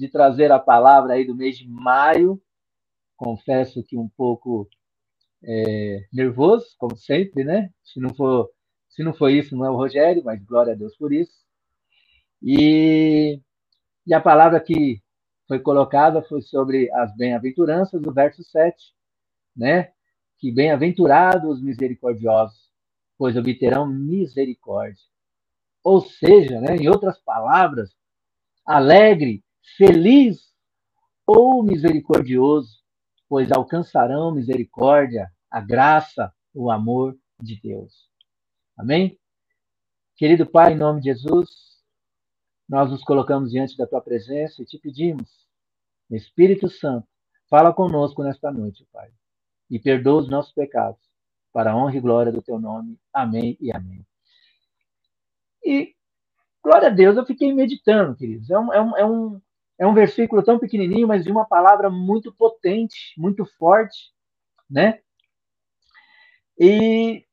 de trazer a palavra aí do mês de maio. Confesso que um pouco é, nervoso, como sempre, né? Se não for, se não for isso, não é o Rogério, mas glória a Deus por isso. E, e a palavra que foi colocada foi sobre as bem-aventuranças, do verso 7, né? Que bem-aventurados os misericordiosos, pois obterão misericórdia. Ou seja, né, em outras palavras, alegre, feliz ou misericordioso, pois alcançarão misericórdia, a graça, o amor de Deus. Amém? Querido Pai, em nome de Jesus, nós nos colocamos diante da tua presença e te pedimos, Espírito Santo, fala conosco nesta noite, Pai, e perdoa os nossos pecados, para a honra e glória do teu nome. Amém e amém. E, glória a Deus, eu fiquei meditando, queridos. É um, é um, é um, é um versículo tão pequenininho, mas de uma palavra muito potente, muito forte, né? E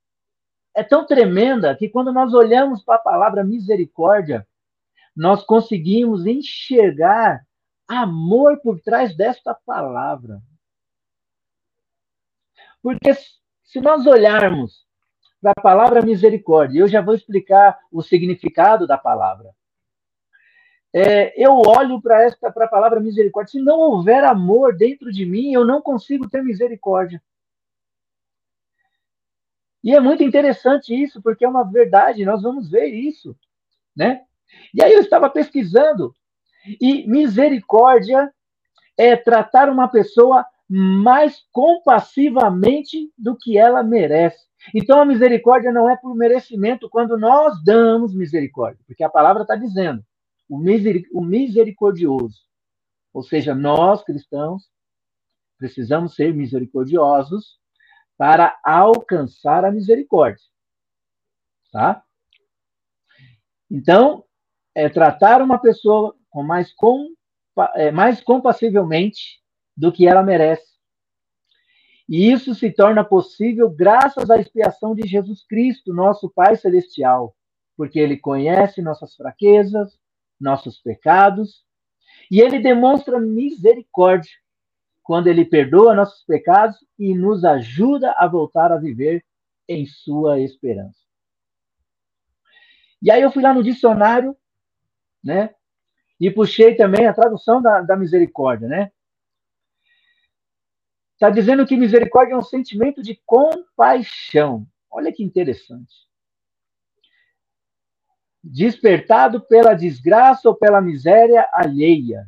é tão tremenda que quando nós olhamos para a palavra misericórdia, nós conseguimos enxergar amor por trás desta palavra. Porque se nós olharmos para a palavra misericórdia, eu já vou explicar o significado da palavra. É, eu olho para a palavra misericórdia. Se não houver amor dentro de mim, eu não consigo ter misericórdia. E é muito interessante isso, porque é uma verdade, nós vamos ver isso, né? E aí eu estava pesquisando, e misericórdia é tratar uma pessoa mais compassivamente do que ela merece. Então a misericórdia não é por merecimento quando nós damos misericórdia, porque a palavra está dizendo o, o misericordioso. Ou seja, nós cristãos precisamos ser misericordiosos para alcançar a misericórdia. Tá? Então, é tratar uma pessoa com mais, com, é, mais compassivelmente do que ela merece. E isso se torna possível graças à expiação de Jesus Cristo, nosso Pai Celestial, porque ele conhece nossas fraquezas, nossos pecados, e ele demonstra misericórdia quando ele perdoa nossos pecados e nos ajuda a voltar a viver em sua esperança. E aí eu fui lá no dicionário, né? E puxei também a tradução da, da misericórdia, né? Está dizendo que misericórdia é um sentimento de compaixão. Olha que interessante. Despertado pela desgraça ou pela miséria alheia.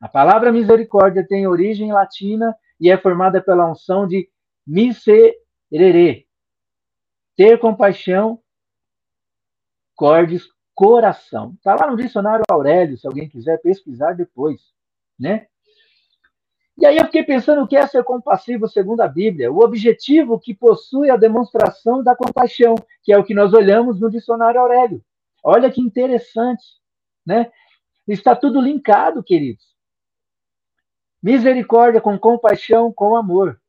A palavra misericórdia tem origem latina e é formada pela unção de miserere. Ter compaixão, cordes, coração. Está lá no dicionário Aurélio, se alguém quiser pesquisar depois, né? E aí eu fiquei pensando o que é ser compassivo segundo a Bíblia. O objetivo que possui a demonstração da compaixão, que é o que nós olhamos no dicionário Aurélio. Olha que interessante, né? Está tudo linkado, queridos. Misericórdia com compaixão, com amor.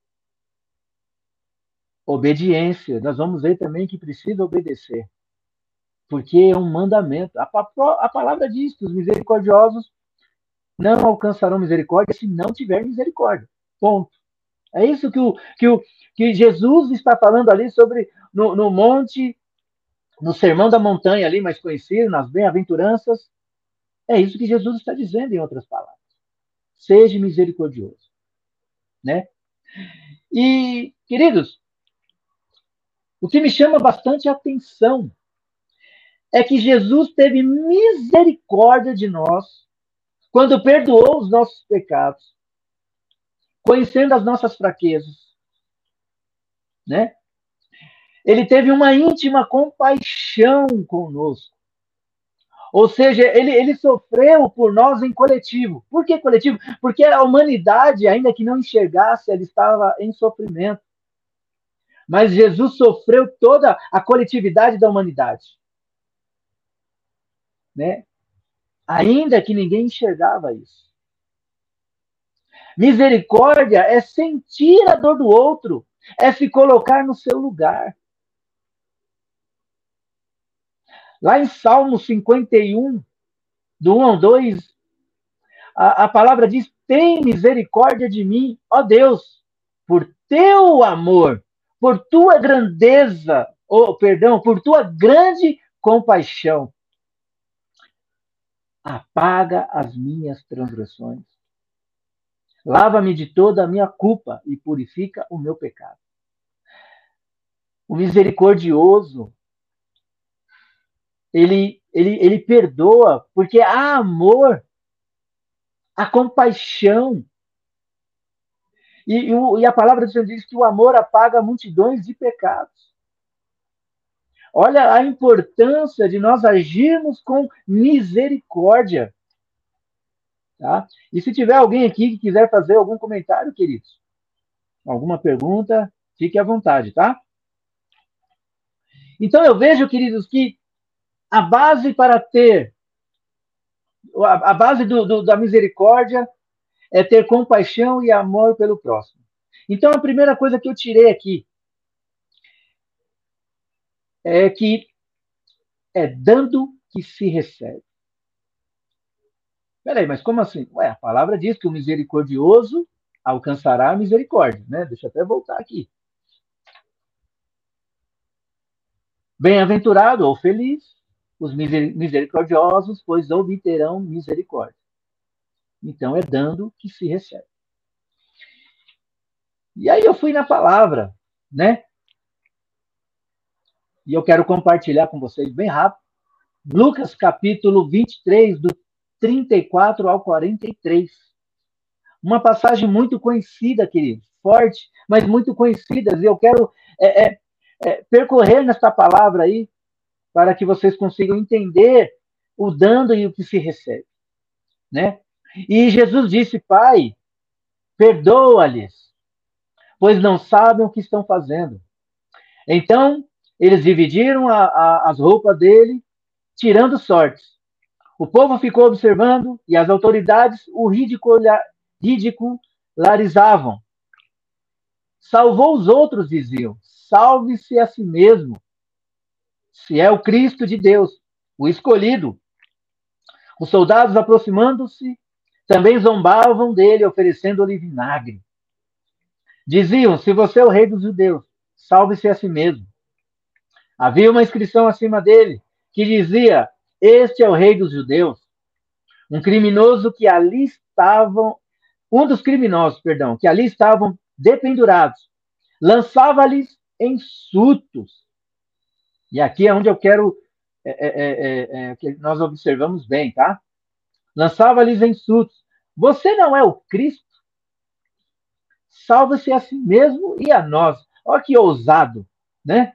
Obediência. Nós vamos ver também que precisa obedecer. Porque é um mandamento. A, palavra diz que os misericordiosos não alcançarão misericórdia se não tiver misericórdia. Ponto. É isso que, o, que, o, que Jesus está falando ali sobre no, no monte, no sermão da montanha ali, mais conhecido, nas bem-aventuranças. É isso que Jesus está dizendo, em outras palavras. Seja misericordioso. Né? E, queridos, o que me chama bastante atenção é que Jesus teve misericórdia de nós quando perdoou os nossos pecados, conhecendo as nossas fraquezas, né? Ele teve uma íntima compaixão conosco. Ou seja, ele, ele sofreu por nós em coletivo. Por que coletivo? Porque a humanidade, ainda que não enxergasse, ela estava em sofrimento. Mas Jesus sofreu toda a coletividade da humanidade. Né? ainda que ninguém enxergava isso. Misericórdia é sentir a dor do outro, é se colocar no seu lugar. Lá em Salmo 51, do 1 ao 2, a, a palavra diz: tem misericórdia de mim, ó Deus, por teu amor, por tua grandeza, ou oh, perdão, por tua grande compaixão. Apaga as minhas transgressões. Lava-me de toda a minha culpa e purifica o meu pecado. O misericordioso, ele, ele, ele perdoa, porque há amor, há compaixão. E, e, a palavra do Senhor diz que o amor apaga multidões de pecados. Olha a importância de nós agirmos com misericórdia. Tá? E se tiver alguém aqui que quiser fazer algum comentário, queridos, alguma pergunta, fique à vontade, tá? Então eu vejo, queridos, que a base para ter, a, base do, do, da misericórdia é ter compaixão e amor pelo próximo. Então a primeira coisa que eu tirei aqui é que é dando que se recebe. Peraí, mas como assim? Ué, a palavra diz que o misericordioso alcançará a misericórdia, né? Deixa eu até voltar aqui. Bem-aventurado ou feliz os misericordiosos, pois obterão misericórdia. Então é dando que se recebe. E aí eu fui na palavra, né? E eu quero compartilhar com vocês bem rápido. Lucas capítulo 23, do 34 ao 43. Uma passagem muito conhecida, queridos, forte, mas muito conhecida. E eu quero é, é, é, percorrer nesta palavra aí, para que vocês consigam entender o dando e o que se recebe. Né? E Jesus disse, Pai, perdoa-lhes, pois não sabem o que estão fazendo. Então, eles dividiram a, a, as roupas dele, tirando sortes. O povo ficou observando e as autoridades o ridicularizavam. Salvou os outros, diziam. Salve-se a si mesmo. Se é o Cristo de Deus, o escolhido. Os soldados, aproximando-se, também zombavam dele, oferecendo-lhe vinagre. Diziam: Se você é o rei dos judeus, salve-se a si mesmo. Havia uma inscrição acima dele que dizia: este é o rei dos judeus. Um criminoso que ali estavam, um dos criminosos, perdão, que ali estavam dependurados, lançava-lhes insultos. E aqui é onde eu quero é, é, é, é, que nós observamos bem, tá? Lançava-lhes insultos. Você não é o Cristo? Salva-se a si mesmo e a nós. Olha que ousado, né?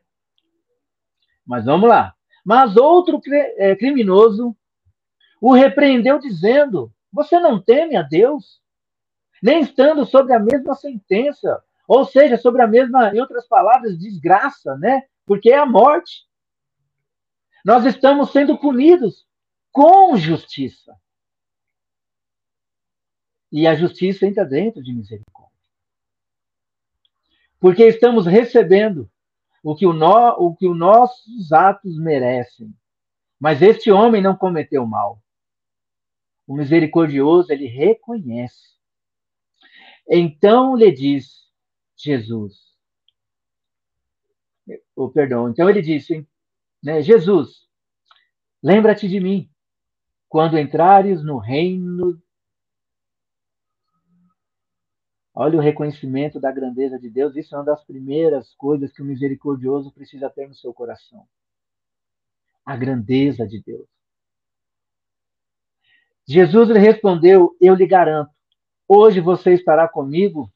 Mas vamos lá. Mas outro é, criminoso o repreendeu, dizendo: Você não teme a Deus? Nem estando sobre a mesma sentença, ou seja, sobre a mesma, em outras palavras, desgraça, né? Porque é a morte. Nós estamos sendo punidos com justiça. E a justiça entra dentro de misericórdia. Porque estamos recebendo o que, o no, o que os nossos atos merecem. Mas este homem não cometeu mal. O misericordioso, ele reconhece. Então lhe diz Jesus. Oh, perdão. Então ele disse, né, Jesus, lembra-te de mim quando entrares no reino Olha o reconhecimento da grandeza de Deus. Isso é uma das primeiras coisas que o misericordioso precisa ter no seu coração. A grandeza de Deus. Jesus lhe respondeu: Eu lhe garanto, hoje você estará comigo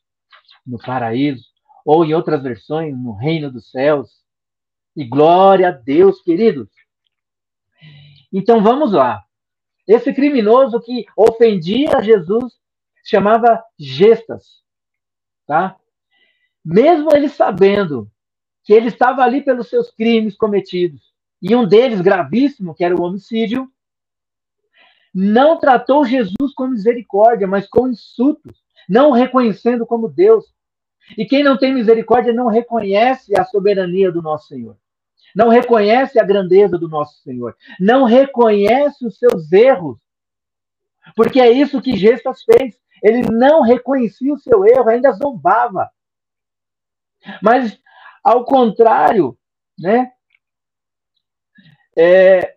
no paraíso, ou em outras versões, no reino dos céus. E glória a Deus, queridos. Então vamos lá. Esse criminoso que ofendia Jesus chamava Gestas tá? Mesmo ele sabendo que ele estava ali pelos seus crimes cometidos, e um deles gravíssimo, que era o homicídio, não tratou Jesus com misericórdia, mas com insultos, não o reconhecendo como Deus. E quem não tem misericórdia não reconhece a soberania do nosso Senhor. Não reconhece a grandeza do nosso Senhor. Não reconhece os seus erros. Porque é isso que Jesus fez. Ele não reconhecia o seu erro, ainda zombava. Mas, ao contrário, né? É,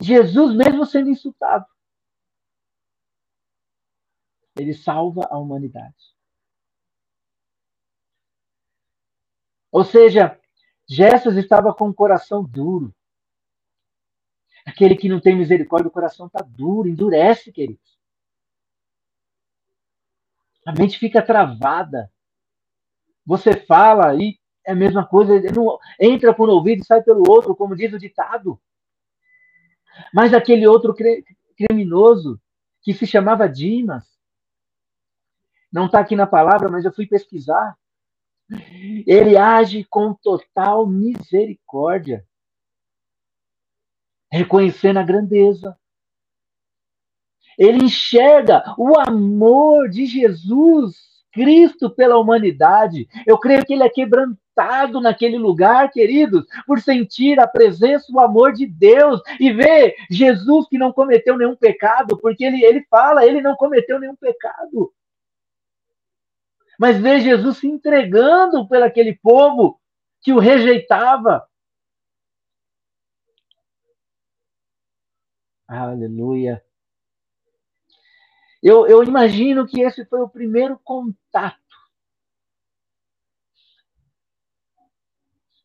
Jesus, mesmo sendo insultado, ele salva a humanidade. Ou seja, Jesus estava com o coração duro. Aquele que não tem misericórdia, o coração está duro, endurece, queridos. A mente fica travada. Você fala e é a mesma coisa, não, entra por um ouvido e sai pelo outro, como diz o ditado. Mas aquele outro criminoso, que se chamava Dimas, não está aqui na palavra, mas eu fui pesquisar. Ele age com total misericórdia, reconhecendo a grandeza. Ele enxerga o amor de Jesus Cristo pela humanidade. Eu creio que ele é quebrantado naquele lugar, queridos, por sentir a presença, o amor de Deus e ver Jesus que não cometeu nenhum pecado, porque ele, ele fala, ele não cometeu nenhum pecado mas ver Jesus se entregando por aquele povo que o rejeitava. Aleluia. Eu, eu imagino que esse foi o primeiro contato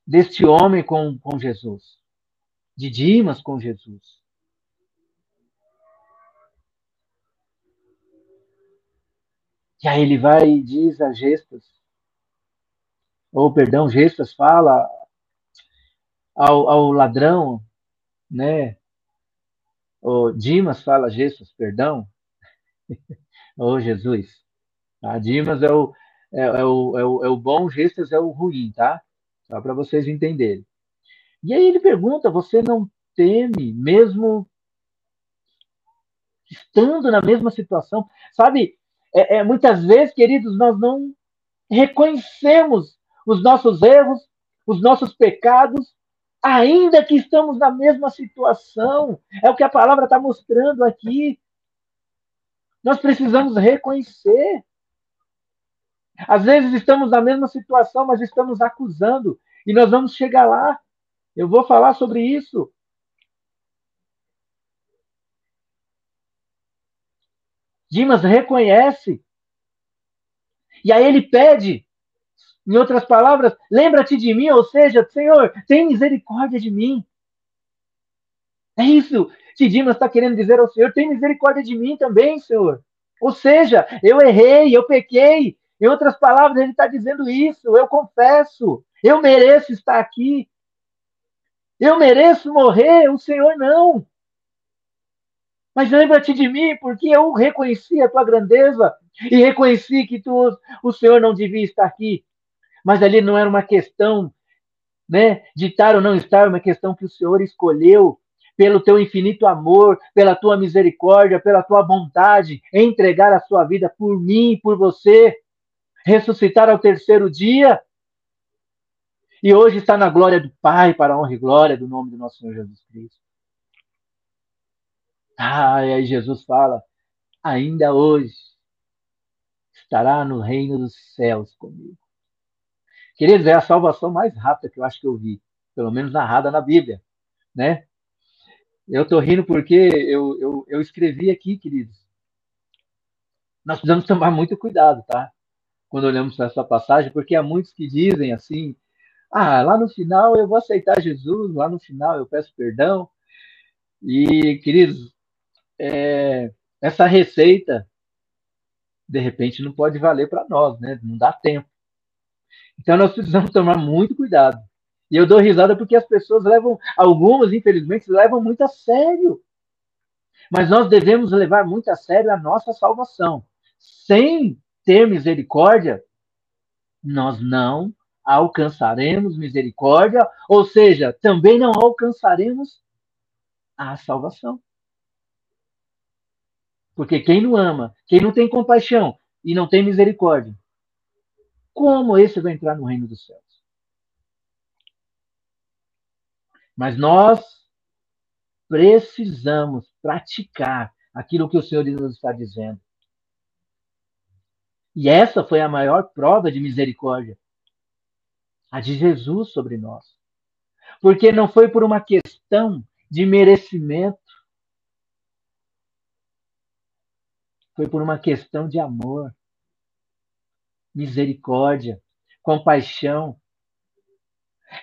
deste homem com, com Jesus, de Dimas com Jesus. E aí ele vai e diz a Gestas, ou perdão, Gestas fala ao, ao ladrão, né? O Dimas fala a Gestas, perdão. oh, Jesus. Tá? Dimas é o, é, é, o, é, o, é o bom, Gestas é o ruim, tá? Só para vocês entenderem. E aí ele pergunta: você não teme, mesmo estando na mesma situação? Sabe, é, é, muitas vezes, queridos, nós não reconhecemos os nossos erros, os nossos pecados, ainda que estamos na mesma situação. É o que a palavra está mostrando aqui. Nós precisamos reconhecer. Às vezes estamos na mesma situação, mas estamos acusando. E nós vamos chegar lá. Eu vou falar sobre isso. Dimas reconhece. E aí ele pede, em outras palavras, lembra-te de mim, ou seja, Senhor, tem misericórdia de mim. É isso que Dimas está querendo dizer ao Senhor, tem misericórdia de mim também, Senhor. Ou seja, eu errei, eu pequei. Em outras palavras, ele está dizendo isso, eu confesso, eu mereço estar aqui. Eu mereço morrer, o Senhor não. Mas lembra-te de mim, porque eu reconheci a tua grandeza e reconheci que tu, o Senhor não devia estar aqui. Mas ali não era uma questão né, de estar ou não estar, uma questão que o Senhor escolheu pelo teu infinito amor, pela tua misericórdia, pela tua vontade, entregar a sua vida por mim, por você, ressuscitar ao terceiro dia. E hoje está na glória do Pai, para a honra e glória do nome do nosso Senhor Jesus Cristo. Ah, e aí Jesus fala: ainda hoje estará no reino dos céus comigo. Queridos, é a salvação mais rápida que eu acho que eu vi, pelo menos narrada na Bíblia, né? Eu tô rindo porque eu, eu, eu escrevi aqui, queridos. Nós precisamos tomar muito cuidado, tá? Quando olhamos para essa passagem, porque há muitos que dizem assim: ah, lá no final eu vou aceitar Jesus, lá no final eu peço perdão. E, queridos, é, essa receita, de repente, não pode valer para nós, né? Não dá tempo. Então, nós precisamos tomar muito cuidado. E eu dou risada porque as pessoas levam, algumas, infelizmente, levam muito a sério. Mas nós devemos levar muito a sério a nossa salvação. Sem ter misericórdia, nós não alcançaremos misericórdia, ou seja, também não alcançaremos a salvação. Porque quem não ama, quem não tem compaixão e não tem misericórdia, como esse vai entrar no reino dos céus? Mas nós precisamos praticar aquilo que o Senhor nos está dizendo. E essa foi a maior prova de misericórdia, a de Jesus sobre nós. Porque não foi por uma questão de merecimento, foi por uma questão de amor, misericórdia, compaixão.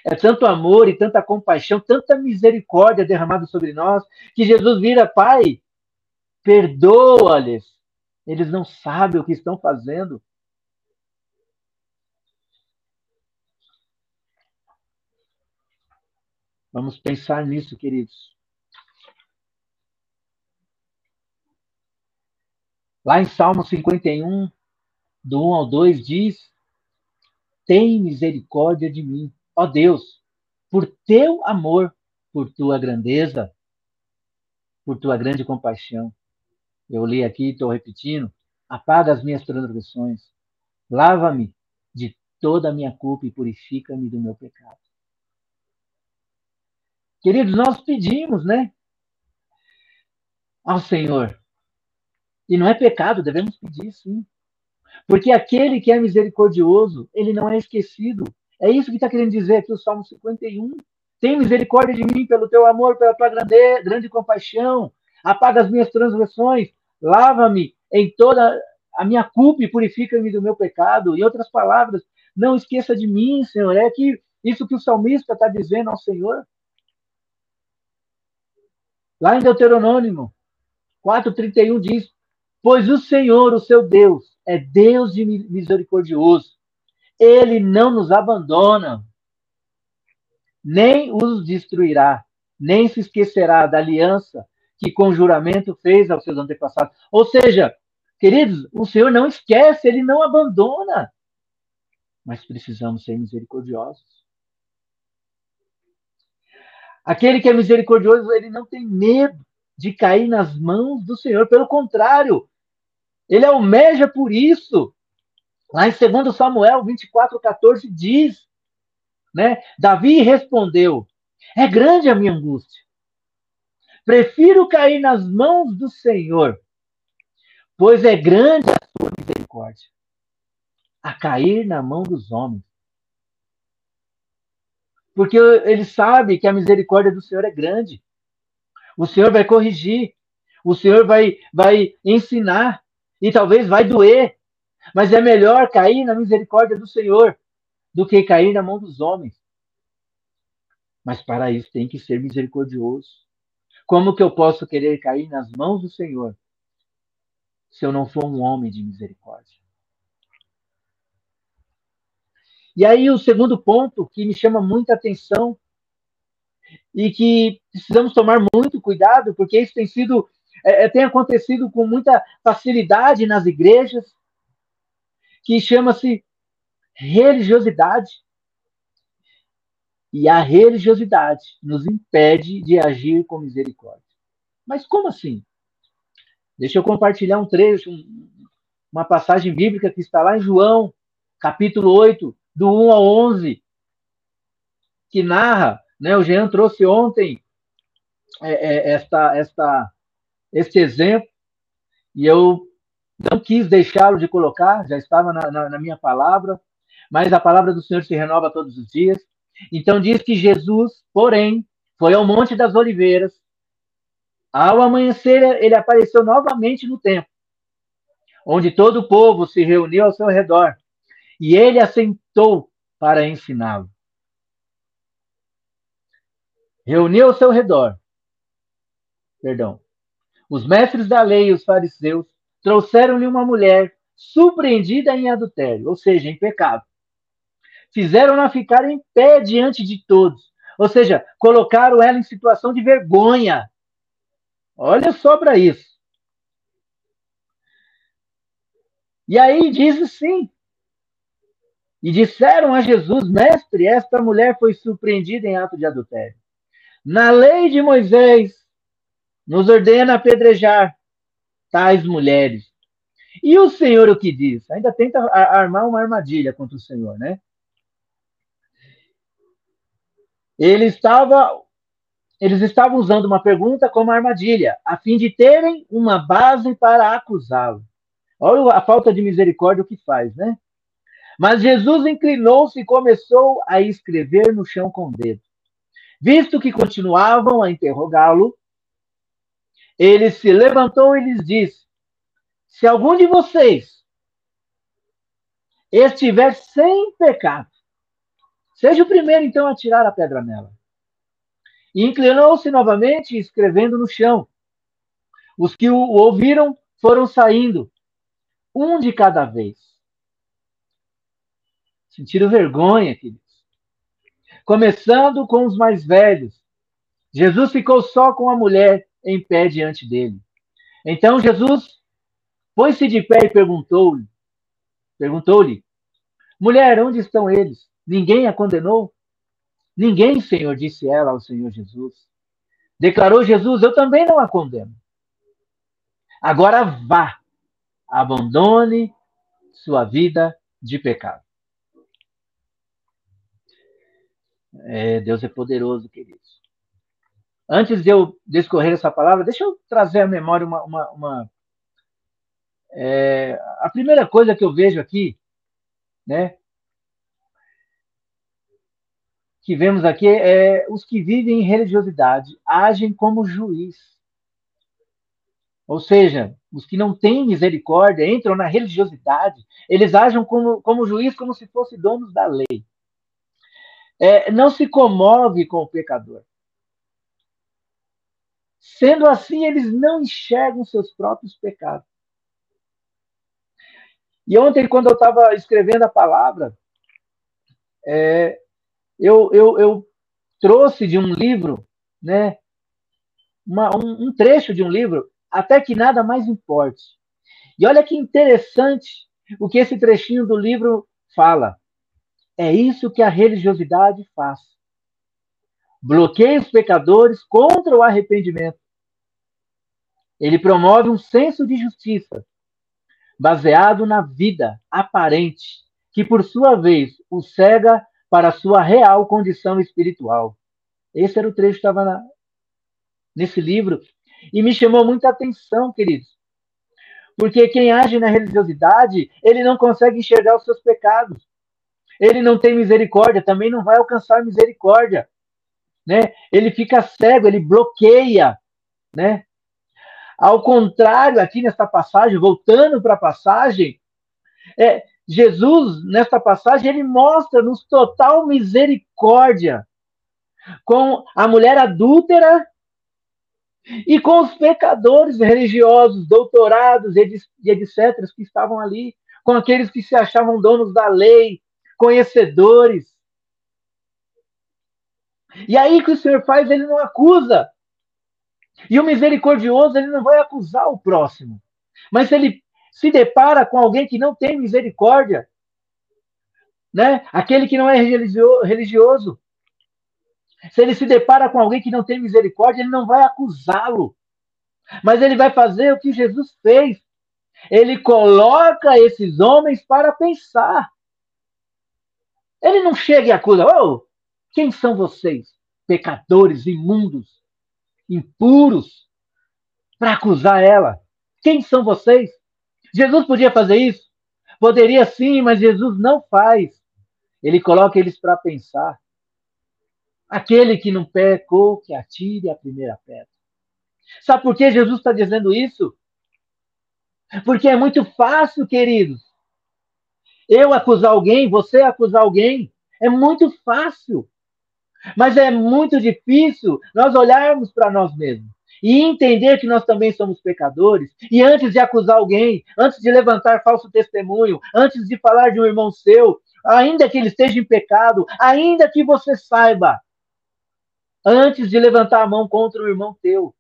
É tanto amor e tanta compaixão, tanta misericórdia derramada sobre nós, que Jesus vira, Pai, perdoa-lhes. Eles não sabem o que estão fazendo. Vamos pensar nisso, queridos. Lá em Salmo 51, do 1 ao 2, diz: Tem misericórdia de mim, ó Deus, por teu amor, por tua grandeza, por tua grande compaixão. Eu li aqui, estou repetindo: apaga as minhas transgressões, lava-me de toda a minha culpa e purifica-me do meu pecado. Queridos, nós pedimos, né? Ao Senhor e não é pecado, devemos pedir sim. Porque aquele que é misericordioso, ele não é esquecido. É isso que está querendo dizer aqui o Salmo 51. Tem misericórdia de mim pelo teu amor, pela tua grande, grande compaixão. Apaga as minhas transgressões. Lava-me em toda a minha culpa e purifica-me do meu pecado. Em outras palavras, não esqueça de mim, Senhor. É que isso que o salmista está dizendo ao Senhor. Lá em Deuteronômio 4,31 diz: Pois o Senhor, o seu Deus, é Deus de misericordioso. Ele não nos abandona, nem os destruirá, nem se esquecerá da aliança que com juramento fez aos seus antepassados. Ou seja, queridos, o Senhor não esquece, ele não abandona. Mas precisamos ser misericordiosos. Aquele que é misericordioso, ele não tem medo de cair nas mãos do Senhor. Pelo contrário, ele almeja por isso. Lá em 2 Samuel 24, 14 diz, né? Davi respondeu: É grande a minha angústia. Prefiro cair nas mãos do Senhor, pois é grande a sua misericórdia, a cair na mão dos homens. Porque ele sabe que a misericórdia do Senhor é grande. O Senhor vai corrigir, o Senhor vai, vai ensinar, e talvez vai doer, mas é melhor cair na misericórdia do Senhor do que cair na mão dos homens. Mas para isso tem que ser misericordioso. Como que eu posso querer cair nas mãos do Senhor se eu não for um homem de misericórdia? E aí o segundo ponto que me chama muita atenção e que precisamos tomar muito cuidado, porque isso tem sido é, é, tem acontecido com muita facilidade nas igrejas, que chama-se religiosidade. E a religiosidade nos impede de agir com misericórdia. Mas como assim? Deixa eu compartilhar um trecho, uma passagem bíblica que está lá em João, capítulo 8, do 1 ao 11, que narra, né, o Jean trouxe ontem é, é, esta, esta este exemplo, e eu não quis deixá-lo de colocar, já estava na, na, na minha palavra, mas a palavra do Senhor se renova todos os dias. Então diz que Jesus, porém, foi ao Monte das Oliveiras. Ao amanhecer, ele apareceu novamente no templo, onde todo o povo se reuniu ao seu redor, e ele assentou para ensiná-lo. Reuniu ao seu redor, perdão, os mestres da lei e os fariseus trouxeram-lhe uma mulher surpreendida em adultério, ou seja, em pecado. Fizeram-na ficar em pé diante de todos, ou seja, colocaram ela em situação de vergonha. Olha só para isso. E aí diz sim. E disseram a Jesus, mestre, esta mulher foi surpreendida em ato de adultério. Na lei de Moisés, nos ordena apedrejar tais mulheres. E o Senhor o que diz? Ainda tenta armar uma armadilha contra o Senhor, né? Ele estava eles estavam usando uma pergunta como armadilha, a fim de terem uma base para acusá-lo. Olha a falta de misericórdia que faz, né? Mas Jesus inclinou-se e começou a escrever no chão com o dedo. Visto que continuavam a interrogá-lo, ele se levantou e lhes disse: Se algum de vocês estiver sem pecado, seja o primeiro então a tirar a pedra nela. E inclinou-se novamente, escrevendo no chão. Os que o ouviram foram saindo, um de cada vez. Sentiram vergonha, queridos. Começando com os mais velhos. Jesus ficou só com a mulher em pé diante dele. Então Jesus pôs-se de pé e perguntou-lhe: Perguntou-lhe: Mulher, onde estão eles? Ninguém a condenou? Ninguém, Senhor, disse ela ao Senhor Jesus. Declarou Jesus: Eu também não a condeno. Agora vá, abandone sua vida de pecado. É, Deus é poderoso, queridos. Antes de eu discorrer essa palavra, deixa eu trazer à memória uma. uma, uma é, a primeira coisa que eu vejo aqui, né, que vemos aqui é os que vivem em religiosidade agem como juiz. Ou seja, os que não têm misericórdia entram na religiosidade, eles agem como, como juiz, como se fossem donos da lei. É, não se comove com o pecador. Sendo assim, eles não enxergam seus próprios pecados. E ontem, quando eu estava escrevendo a palavra, é, eu, eu, eu trouxe de um livro, né, uma, um, um trecho de um livro, até que nada mais importe. E olha que interessante o que esse trechinho do livro fala. É isso que a religiosidade faz. Bloqueia os pecadores contra o arrependimento. Ele promove um senso de justiça baseado na vida aparente, que por sua vez o cega para a sua real condição espiritual. Esse era o trecho que estava nesse livro. E me chamou muita atenção, queridos. Porque quem age na religiosidade, ele não consegue enxergar os seus pecados. Ele não tem misericórdia, também não vai alcançar misericórdia. Né? Ele fica cego, ele bloqueia. Né? Ao contrário, aqui nesta passagem, voltando para a passagem, é, Jesus, nesta passagem, ele mostra-nos total misericórdia com a mulher adúltera e com os pecadores religiosos, doutorados e etc., que estavam ali, com aqueles que se achavam donos da lei, conhecedores. E aí que o Senhor faz, ele não acusa. E o misericordioso, ele não vai acusar o próximo. Mas se ele se depara com alguém que não tem misericórdia, né? Aquele que não é religioso, se ele se depara com alguém que não tem misericórdia, ele não vai acusá-lo, mas ele vai fazer o que Jesus fez. Ele coloca esses homens para pensar. Ele não chega e acusa, oh, quem são vocês? Pecadores, imundos, impuros, para acusar ela. Quem são vocês? Jesus podia fazer isso? Poderia sim, mas Jesus não faz. Ele coloca eles para pensar. Aquele que não pecou, que atire a primeira pedra. Sabe por que Jesus está dizendo isso? Porque é muito fácil, queridos. Eu acusar alguém, você acusar alguém, é muito fácil. Mas é muito difícil nós olharmos para nós mesmos e entender que nós também somos pecadores, e antes de acusar alguém, antes de levantar falso testemunho, antes de falar de um irmão seu, ainda que ele esteja em pecado, ainda que você saiba, antes de levantar a mão contra o irmão teu,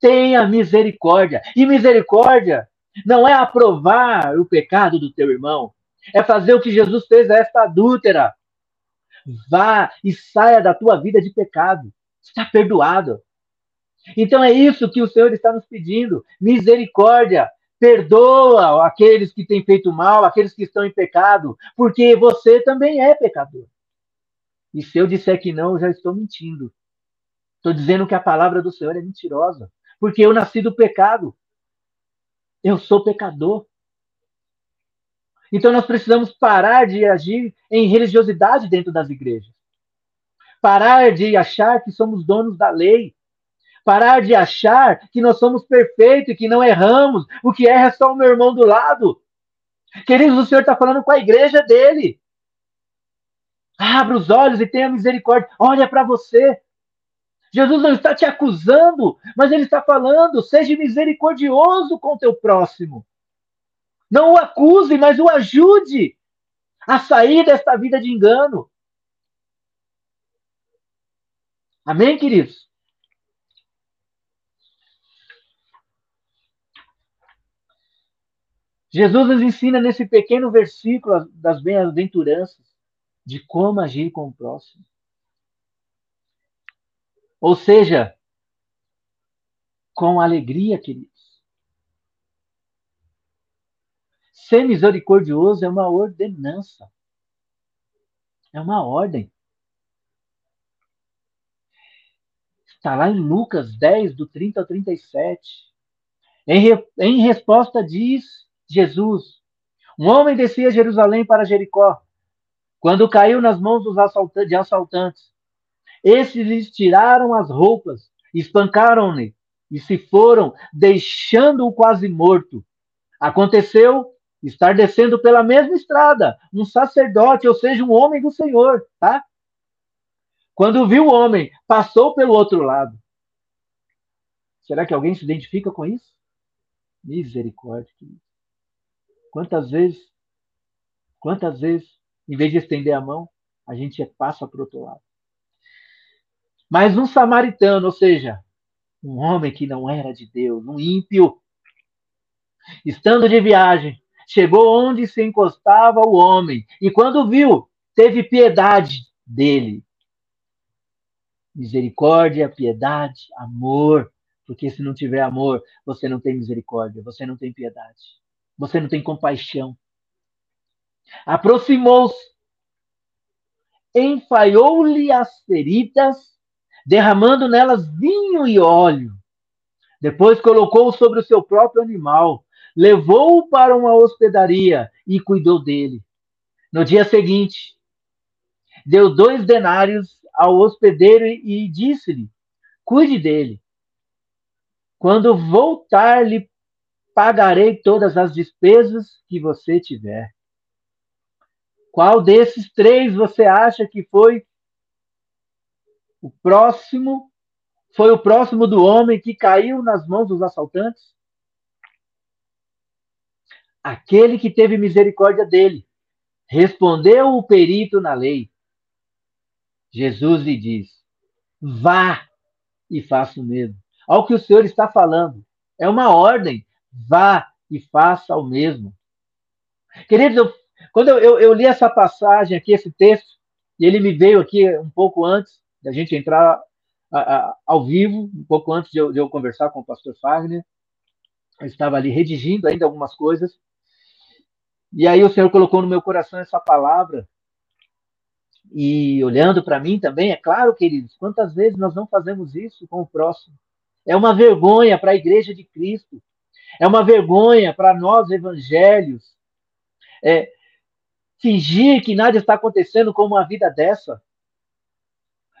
tenha misericórdia. E misericórdia não é aprovar o pecado do teu irmão, é fazer o que Jesus fez a esta adúltera. Vá e saia da tua vida de pecado. Está perdoado. Então é isso que o Senhor está nos pedindo: misericórdia. Perdoa aqueles que têm feito mal, aqueles que estão em pecado, porque você também é pecador. E se eu disser que não, eu já estou mentindo. Estou dizendo que a palavra do Senhor é mentirosa, porque eu nasci do pecado. Eu sou pecador. Então nós precisamos parar de agir em religiosidade dentro das igrejas. Parar de achar que somos donos da lei. Parar de achar que nós somos perfeitos e que não erramos. O que erra é só o meu irmão do lado. Queridos, o Senhor está falando com a igreja dele. Abra os olhos e tenha misericórdia. Olha para você. Jesus não está te acusando, mas ele está falando: seja misericordioso com o teu próximo. Não o acuse, mas o ajude a sair desta vida de engano. Amém, queridos? Jesus nos ensina nesse pequeno versículo das bem-aventuranças de como agir com o próximo. Ou seja, com alegria, queridos. Ser misericordioso é uma ordenança. É uma ordem. Está lá em Lucas 10, do 30 ao 37. Em, re, em resposta, diz Jesus: Um homem descia Jerusalém para Jericó, quando caiu nas mãos dos assaltantes, de assaltantes esses lhes tiraram as roupas, espancaram-lhe e se foram, deixando-o quase morto. Aconteceu estar descendo pela mesma estrada um sacerdote, ou seja, um homem do Senhor, tá? Quando viu o homem, passou pelo outro lado. Será que alguém se identifica com isso? Misericórdia. Quantas vezes, quantas vezes, em vez de estender a mão, a gente passa para o outro lado. Mas um samaritano, ou seja, um homem que não era de Deus, um ímpio, estando de viagem, chegou onde se encostava o homem e, quando viu, teve piedade dele. Misericórdia, piedade, amor. Porque se não tiver amor, você não tem misericórdia, você não tem piedade, você não tem compaixão. Aproximou-se, enfaiou-lhe as feridas derramando nelas vinho e óleo. Depois colocou-o sobre o seu próprio animal, levou-o para uma hospedaria e cuidou dele. No dia seguinte, deu dois denários ao hospedeiro e disse-lhe: Cuide dele. Quando voltar, lhe pagarei todas as despesas que você tiver. Qual desses três você acha que foi o próximo foi o próximo do homem que caiu nas mãos dos assaltantes? Aquele que teve misericórdia dele. Respondeu o perito na lei. Jesus lhe diz: Vá e faça o mesmo. Ao que o Senhor está falando. É uma ordem. Vá e faça o mesmo. Queridos, eu, quando eu, eu, eu li essa passagem aqui, esse texto, e ele me veio aqui um pouco antes, da gente entrar a, a, ao vivo, um pouco antes de eu, de eu, conversar com o pastor Fagner. Eu estava ali redigindo ainda algumas coisas. E aí o Senhor colocou no meu coração essa palavra. E olhando para mim também, é claro, queridos, quantas vezes nós não fazemos isso com o próximo? É uma vergonha para a igreja de Cristo. É uma vergonha para nós evangélios. É, fingir que nada está acontecendo com uma vida dessa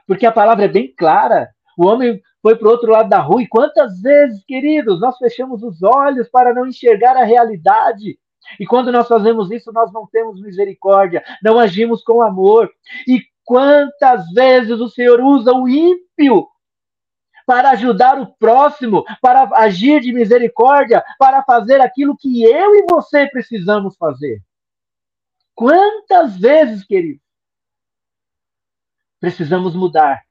porque a palavra é bem clara. O homem foi para o outro lado da rua, e quantas vezes, queridos, nós fechamos os olhos para não enxergar a realidade. E quando nós fazemos isso, nós não temos misericórdia, não agimos com amor. E quantas vezes o Senhor usa o ímpio para ajudar o próximo, para agir de misericórdia, para fazer aquilo que eu e você precisamos fazer. Quantas vezes, queridos? Precisamos mudar.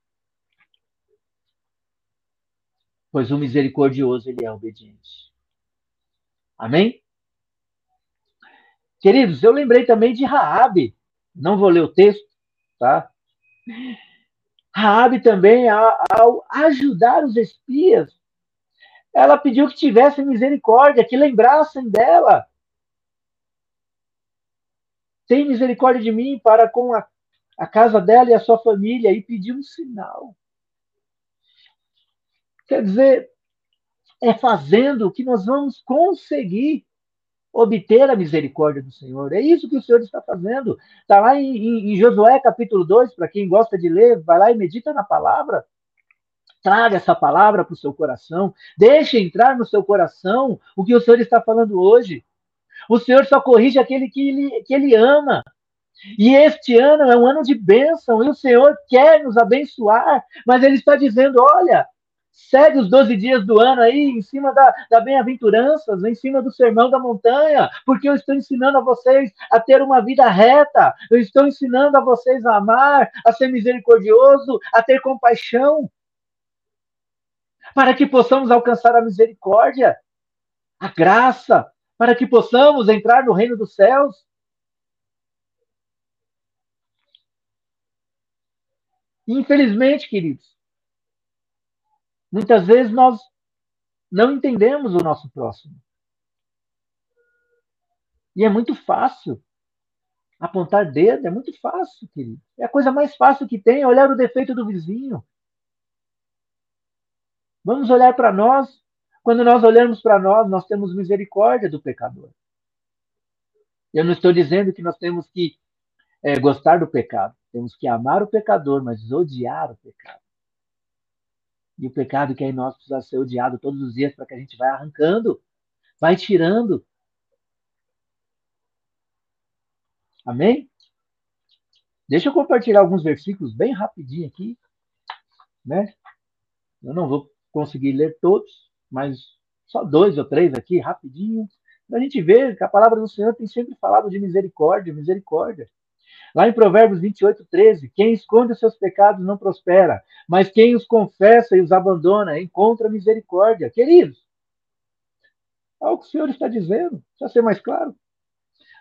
Pois o misericordioso, ele é obediente. Amém? Queridos, eu lembrei também de Raabe. Não vou ler o texto, tá? Raabe também, ao ajudar os espias, ela pediu que tivessem misericórdia, que lembrassem dela. Tem misericórdia de mim para com a a casa dela e a sua família e pediu um sinal. Quer dizer, é fazendo que nós vamos conseguir obter a misericórdia do Senhor. É isso que o Senhor está fazendo. Está lá em, em, em Josué capítulo 2, para quem gosta de ler, vai lá e medita na palavra. Traga essa palavra para o seu coração. Deixe entrar no seu coração o que o Senhor está falando hoje. O Senhor só corrige aquele que ele, que ele ama. E este ano é um ano de bênção, e o Senhor quer nos abençoar, mas Ele está dizendo: olha, segue os 12 dias do ano aí, em cima da, da bem-aventuranças, em cima do sermão da montanha, porque eu estou ensinando a vocês a ter uma vida reta, eu estou ensinando a vocês a amar, a ser misericordioso, a ter compaixão, para que possamos alcançar a misericórdia, a graça, para que possamos entrar no reino dos céus. Infelizmente, queridos, Muitas vezes nós não entendemos o nosso próximo. E é muito fácil apontar dedo, é muito fácil, querido. É a coisa mais fácil que tem, é olhar o defeito do vizinho. Vamos olhar para nós. Quando nós olhamos para nós, nós temos misericórdia do pecador. Eu não estou dizendo que nós temos que é, gostar do pecado. Temos que amar o pecador, mas odiar o pecado. E o pecado que é em nós precisa ser odiado todos os dias para que a gente vai arrancando, vai tirando. Amém? Deixa eu compartilhar alguns versículos bem rapidinho aqui, né? Eu não vou conseguir ler todos, mas só dois ou três aqui, rapidinho, para a gente ver que a palavra do Senhor tem sempre falado de misericórdia, misericórdia. Lá em Provérbios 28, 13, quem esconde os seus pecados não prospera, mas quem os confessa e os abandona encontra misericórdia. Queridos, é o que o Senhor está dizendo, precisa ser mais claro.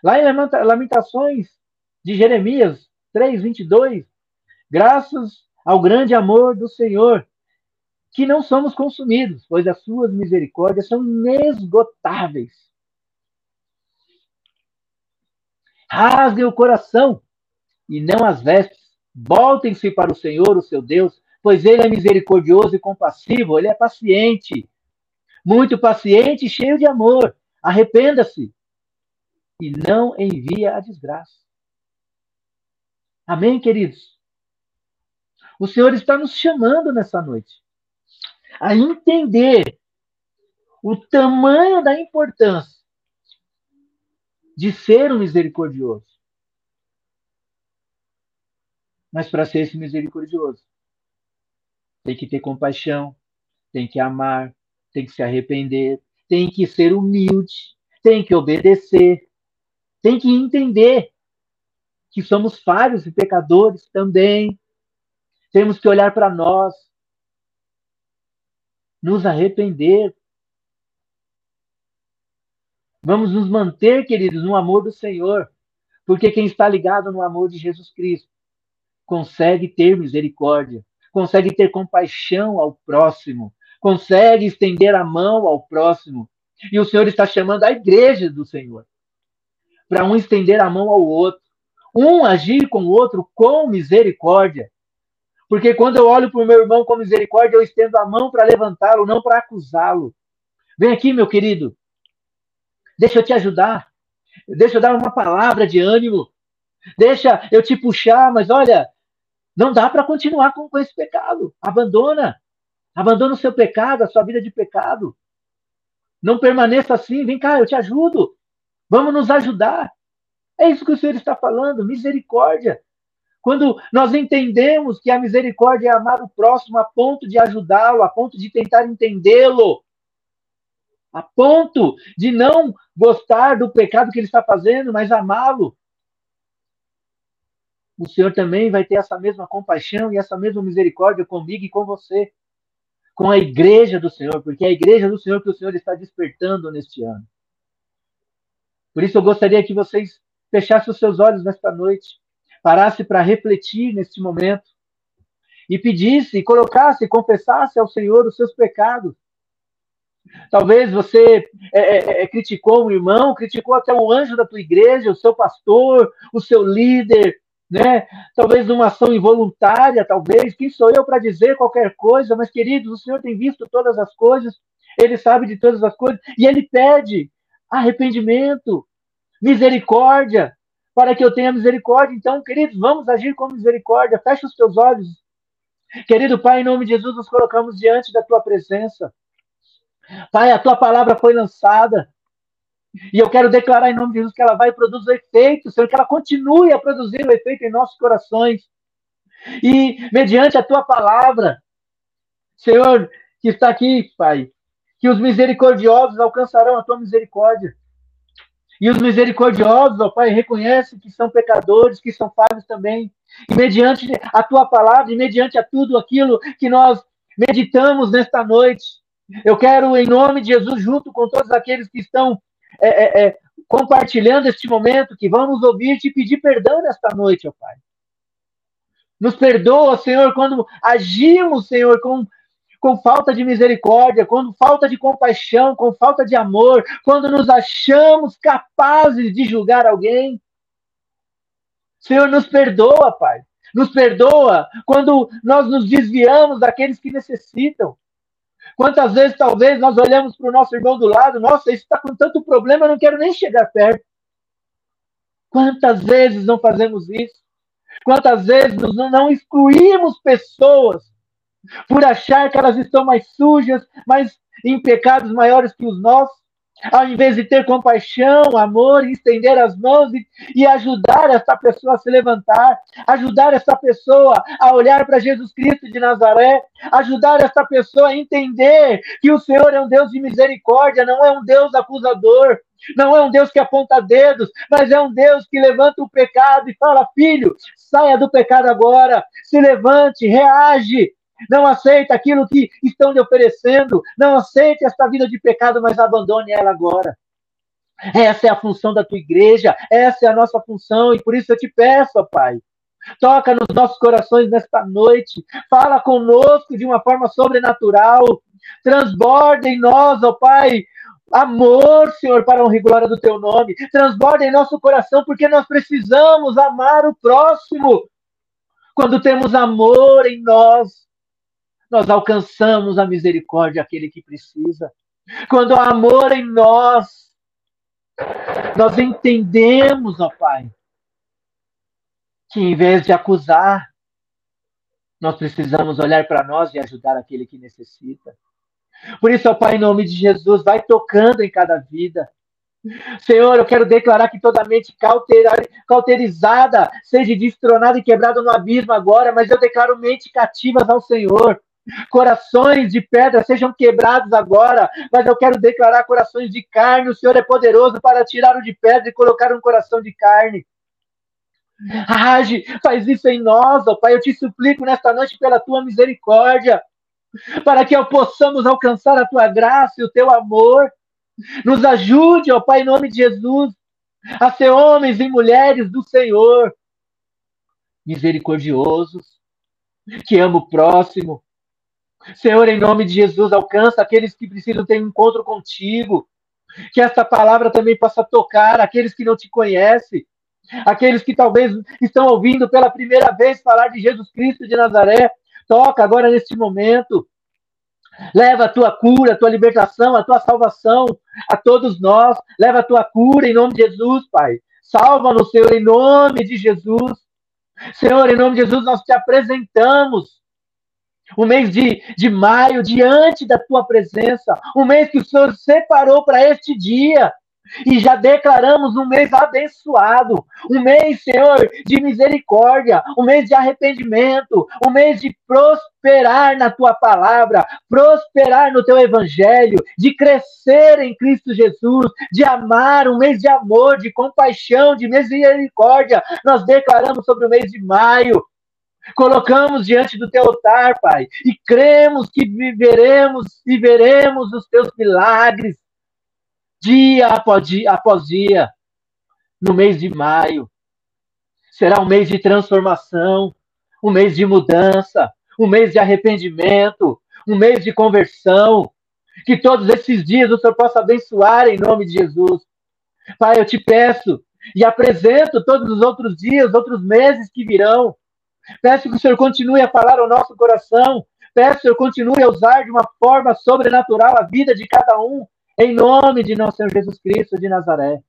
Lá em Lamentações de Jeremias 3, 22, graças ao grande amor do Senhor, que não somos consumidos, pois as suas misericórdias são inesgotáveis. Rasguem o coração e não as vestes. Voltem-se para o Senhor, o seu Deus, pois ele é misericordioso e compassivo, ele é paciente, muito paciente e cheio de amor. Arrependa-se e não envia a desgraça. Amém, queridos? O Senhor está nos chamando nessa noite a entender o tamanho da importância de ser um misericordioso. Mas para ser esse misericordioso, tem que ter compaixão, tem que amar, tem que se arrepender, tem que ser humilde, tem que obedecer, tem que entender que somos falhos e pecadores também. Temos que olhar para nós, nos arrepender. Vamos nos manter, queridos, no amor do Senhor, porque quem está ligado no amor de Jesus Cristo consegue ter misericórdia, consegue ter compaixão ao próximo, consegue estender a mão ao próximo. E o Senhor está chamando a igreja do Senhor para um estender a mão ao outro, um agir com o outro com misericórdia. Porque quando eu olho para o meu irmão com misericórdia, eu estendo a mão para levantá-lo, não para acusá-lo. Vem aqui, meu querido. Deixa eu te ajudar. Deixa eu dar uma palavra de ânimo. Deixa eu te puxar, mas olha, não dá para continuar com, com esse pecado. Abandona. Abandona o seu pecado, a sua vida de pecado. Não permaneça assim. Vem cá, eu te ajudo. Vamos nos ajudar. É isso que o Senhor está falando, misericórdia. Quando nós entendemos que a misericórdia é amar o próximo a ponto de ajudá-lo, a ponto de tentar entendê-lo, a ponto de não gostar do pecado que ele está fazendo, mas amá-lo, o Senhor também vai ter essa mesma compaixão e essa mesma misericórdia comigo e com você, com a igreja do Senhor, porque é a igreja do Senhor que o Senhor está despertando neste ano. Por isso eu gostaria que vocês fechassem os seus olhos nesta noite, parasse para refletir neste momento e pedisse, colocasse, confessasse ao Senhor os seus pecados. Talvez você é, é, é criticou um irmão, criticou até o anjo da tua igreja, o seu pastor, o seu líder, né? Talvez uma ação involuntária, talvez. Quem sou eu para dizer qualquer coisa? Mas, queridos, o Senhor tem visto todas as coisas, Ele sabe de todas as coisas, e Ele pede arrependimento, misericórdia, para que eu tenha misericórdia. Então, queridos, vamos agir com misericórdia. Feche os teus olhos. Querido Pai, em nome de Jesus, nos colocamos diante da tua presença. Pai, a tua palavra foi lançada. E eu quero declarar em nome de Jesus que ela vai produzir efeito, Senhor, que ela continue a produzir o efeito em nossos corações. E mediante a tua palavra, Senhor, que está aqui, Pai, que os misericordiosos alcançarão a tua misericórdia. E os misericordiosos, ó Pai, reconhecem que são pecadores, que são falhos também. E mediante a tua palavra, e mediante a tudo aquilo que nós meditamos nesta noite, eu quero, em nome de Jesus, junto com todos aqueles que estão é, é, é, compartilhando este momento, que vamos ouvir, te pedir perdão nesta noite, ó Pai. Nos perdoa, Senhor, quando agimos, Senhor, com, com falta de misericórdia, quando falta de compaixão, com falta de amor, quando nos achamos capazes de julgar alguém. Senhor, nos perdoa, Pai. Nos perdoa quando nós nos desviamos daqueles que necessitam. Quantas vezes, talvez, nós olhamos para o nosso irmão do lado, nossa, esse está com tanto problema, eu não quero nem chegar perto. Quantas vezes não fazemos isso? Quantas vezes não excluímos pessoas por achar que elas estão mais sujas, mais em pecados maiores que os nossos? Ao invés de ter compaixão, amor, estender as mãos e, e ajudar essa pessoa a se levantar, ajudar essa pessoa a olhar para Jesus Cristo de Nazaré, ajudar essa pessoa a entender que o Senhor é um Deus de misericórdia, não é um Deus acusador, não é um Deus que aponta dedos, mas é um Deus que levanta o pecado e fala: filho, saia do pecado agora, se levante, reage, não aceita aquilo que estão lhe oferecendo, não aceite esta vida de pecado, mas abandone ela agora. Essa é a função da tua igreja, essa é a nossa função, e por isso eu te peço, Pai, toca nos nossos corações nesta noite, fala conosco de uma forma sobrenatural, transborda em nós, ó Pai, amor, Senhor, para a honra e glória do teu nome, transborda em nosso coração, porque nós precisamos amar o próximo. Quando temos amor em nós, nós alcançamos a misericórdia daquele que precisa. Quando há amor em nós, nós entendemos, ó Pai, que em vez de acusar, nós precisamos olhar para nós e ajudar aquele que necessita. Por isso, ó Pai, em nome de Jesus, vai tocando em cada vida. Senhor, eu quero declarar que toda mente cauterizada seja destronada e quebrada no abismo agora, mas eu declaro mente cativas ao Senhor. Corações de pedra sejam quebrados agora, mas eu quero declarar corações de carne. O Senhor é poderoso para tirar o de pedra e colocar um coração de carne. Age, faz isso em nós, ó Pai. Eu te suplico nesta noite pela tua misericórdia, para que possamos alcançar a tua graça e o teu amor. Nos ajude, ó Pai, em nome de Jesus, a ser homens e mulheres do Senhor, misericordiosos, que ama o próximo, Senhor, em nome de Jesus, alcança aqueles que precisam ter um encontro contigo. Que essa palavra também possa tocar aqueles que não te conhecem, aqueles que talvez estão ouvindo pela primeira vez falar de Jesus Cristo de Nazaré. Toca agora neste momento. Leva a tua cura, a tua libertação, a tua salvação a todos nós. Leva a tua cura em nome de Jesus, Pai. Salva-nos, Senhor, em nome de Jesus. Senhor, em nome de Jesus, nós te apresentamos o mês de, de maio, diante da tua presença, o mês que o Senhor separou para este dia. E já declaramos um mês abençoado, um mês, Senhor, de misericórdia, um mês de arrependimento, um mês de prosperar na tua palavra, prosperar no teu evangelho, de crescer em Cristo Jesus, de amar, um mês de amor, de compaixão, de misericórdia. Nós declaramos sobre o mês de maio, colocamos diante do teu altar, Pai, e cremos que viveremos e veremos os teus milagres dia após dia, após dia no mês de maio. Será um mês de transformação, um mês de mudança, um mês de arrependimento, um mês de conversão. Que todos esses dias o Senhor possa abençoar em nome de Jesus. Pai, eu te peço e apresento todos os outros dias, outros meses que virão. Peço que o Senhor continue a falar ao nosso coração. Peço que o Senhor continue a usar de uma forma sobrenatural a vida de cada um, em nome de nosso Senhor Jesus Cristo de Nazaré.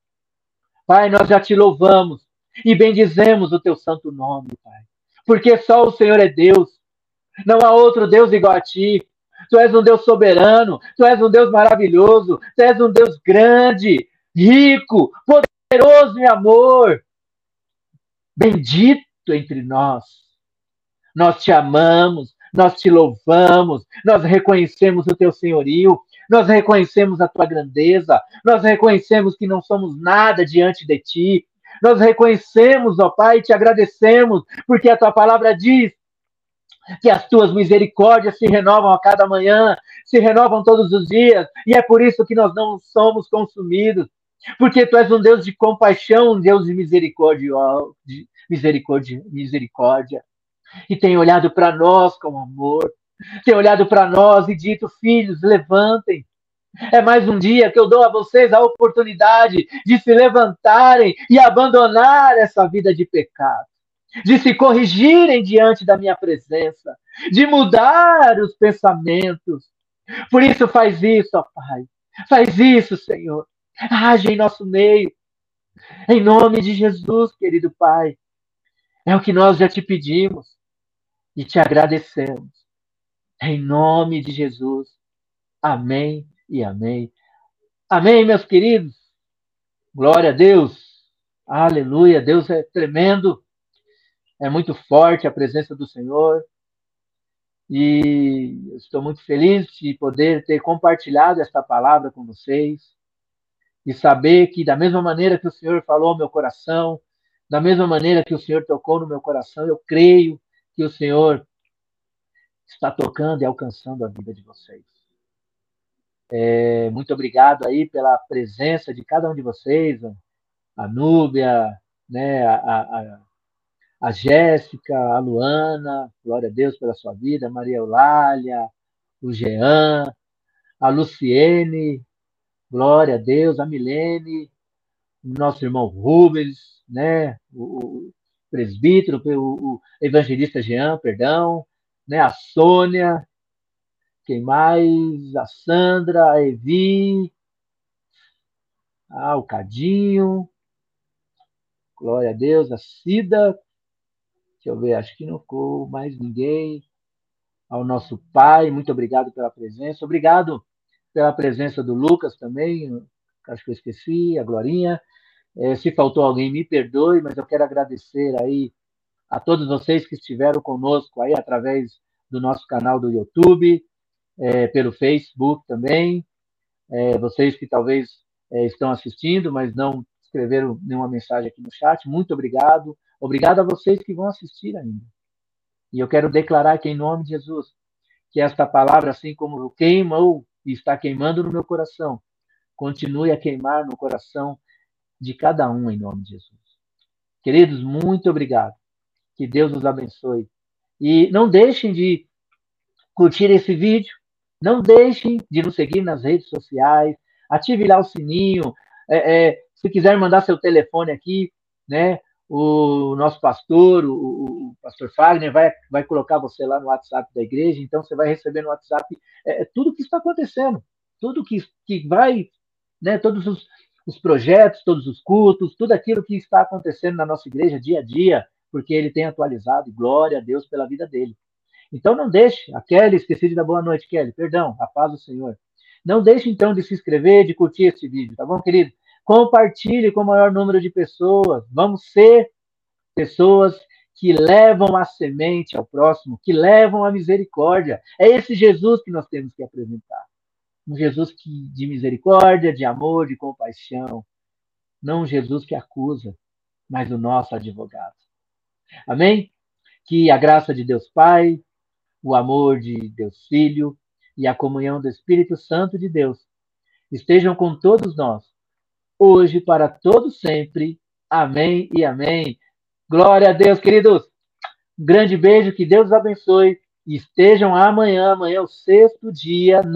Pai, nós já te louvamos e bendizemos o teu santo nome, Pai. Porque só o Senhor é Deus. Não há outro Deus igual a ti. Tu és um Deus soberano, tu és um Deus maravilhoso, tu és um Deus grande, rico, poderoso em amor. Bendito entre nós. Nós te amamos, nós te louvamos, nós reconhecemos o teu senhorio, nós reconhecemos a tua grandeza, nós reconhecemos que não somos nada diante de ti. Nós reconhecemos, ó Pai, e te agradecemos, porque a tua palavra diz que as tuas misericórdias se renovam a cada manhã, se renovam todos os dias, e é por isso que nós não somos consumidos, porque tu és um Deus de compaixão, um Deus de misericórdia, misericórdia, misericórdia, e tem olhado para nós com amor, tem olhado para nós e dito: filhos, levantem. É mais um dia que eu dou a vocês a oportunidade de se levantarem e abandonar essa vida de pecado, de se corrigirem diante da minha presença, de mudar os pensamentos. Por isso, faz isso, ó Pai. Faz isso, Senhor. Age em nosso meio. Em nome de Jesus, querido Pai. É o que nós já te pedimos e te agradecemos. Em nome de Jesus. Amém e amém. Amém, meus queridos. Glória a Deus. Aleluia. Deus é tremendo. É muito forte a presença do Senhor. E estou muito feliz de poder ter compartilhado esta palavra com vocês. E saber que, da mesma maneira que o Senhor falou ao meu coração, da mesma maneira que o Senhor tocou no meu coração, eu creio que o Senhor está tocando e alcançando a vida de vocês. É, muito obrigado aí pela presença de cada um de vocês, a Núbia, né, a, a, a Jéssica, a Luana, glória a Deus pela sua vida, Maria Eulália, o Jean, a Luciene, glória a Deus, a Milene, nosso irmão Rubens, né, o presbítero, o, o evangelista Jean, perdão, né? A Sônia, quem mais? A Sandra, a Evi, ah, o Cadinho, glória a Deus, a Cida, deixa eu ver, acho que não ficou mais ninguém. Ao nosso pai, muito obrigado pela presença. Obrigado pela presença do Lucas também, acho que eu esqueci, a Glorinha. É, se faltou alguém, me perdoe, mas eu quero agradecer aí a todos vocês que estiveram conosco aí através do nosso canal do YouTube, é, pelo Facebook também, é, vocês que talvez é, estão assistindo, mas não escreveram nenhuma mensagem aqui no chat, muito obrigado. Obrigado a vocês que vão assistir ainda. E eu quero declarar que, em nome de Jesus, que esta palavra, assim como queimou e está queimando no meu coração, continue a queimar no coração de cada um, em nome de Jesus. Queridos, muito obrigado. Que Deus os abençoe. E não deixem de curtir esse vídeo, não deixem de nos seguir nas redes sociais, ative lá o sininho. É, é, se quiser mandar seu telefone aqui, né? O nosso pastor, o, o, pastor Fagner, vai, vai colocar você lá no WhatsApp da igreja, então você vai receber no WhatsApp é, tudo o que está acontecendo, tudo que, que vai, né, todos os, os projetos, todos os cultos, tudo aquilo que está acontecendo na nossa igreja dia a dia, porque ele tem atualizado, glória a Deus pela vida dele. Então não deixe, a Kelly, esqueci de dar boa noite, Kelly, perdão, a paz do Senhor. Não deixe então de se inscrever, de curtir esse vídeo, tá bom, querido? Compartilhe com o maior número de pessoas. Vamos ser pessoas que levam a semente ao próximo, que levam a misericórdia. É esse Jesus que nós temos que apresentar. Um Jesus que, de misericórdia, de amor, de compaixão. Não um Jesus que acusa, mas o nosso advogado. Amém? Que a graça de Deus Pai, o amor de Deus Filho e a comunhão do Espírito Santo de Deus estejam com todos nós, hoje para todos sempre. Amém e amém. Glória a Deus, queridos. Um grande beijo, que Deus abençoe. E estejam amanhã, amanhã é o sexto dia.